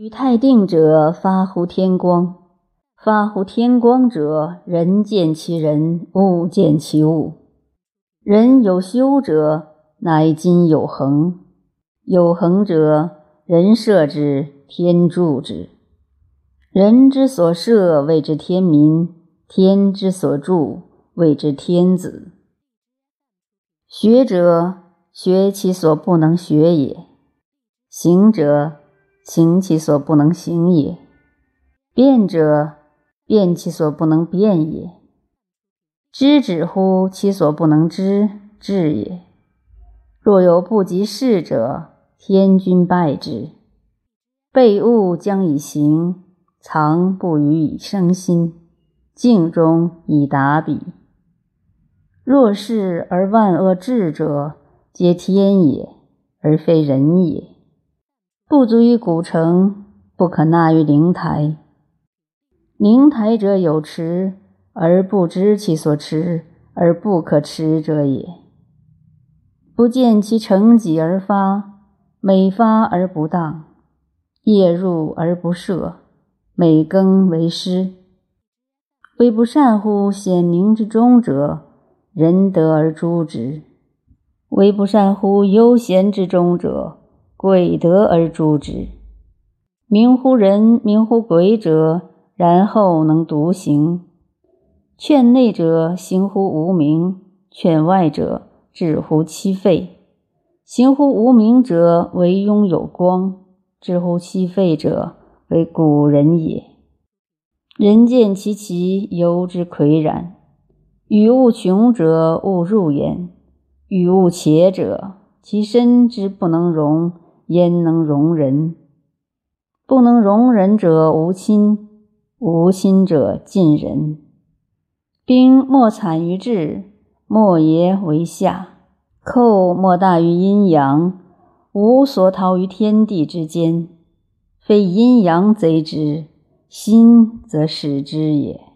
与太定者，发乎天光。发乎天光者，人见其人，物见其物。人有修者，乃今有恒。有恒者，人设之，天助之。人之所设，谓之天民；天之所助，谓之天子。学者，学其所不能学也；行者，行其所不能行也；辩者，辩其所不能辩也，知止乎其所不能知至也。若有不及事者，天君败之。备物将以行，藏不予以生心，静中以达彼。若是而万恶至者，皆天也，而非人也。不足以古城，不可纳于灵台。灵台者有持，而不知其所持，而不可持者也。不见其成己而发，每发而不当，夜入而不赦，每更为师。为不善乎显明之中者，仁德而诛之；为不善乎悠闲之中者，鬼德而诛之。明乎人，明乎鬼者。然后能独行，劝内者行乎无名，劝外者治乎其废。行乎无名者为拥有光，治乎其废者为古人也。人见其奇，犹之岿然。与物穷者，勿入焉；与物且者，其身之不能容，焉能容人？不能容人者，无亲。无心者近人，兵莫惨于智，莫邪为下。寇莫大于阴阳，无所逃于天地之间。非阴阳贼之，心则使之也。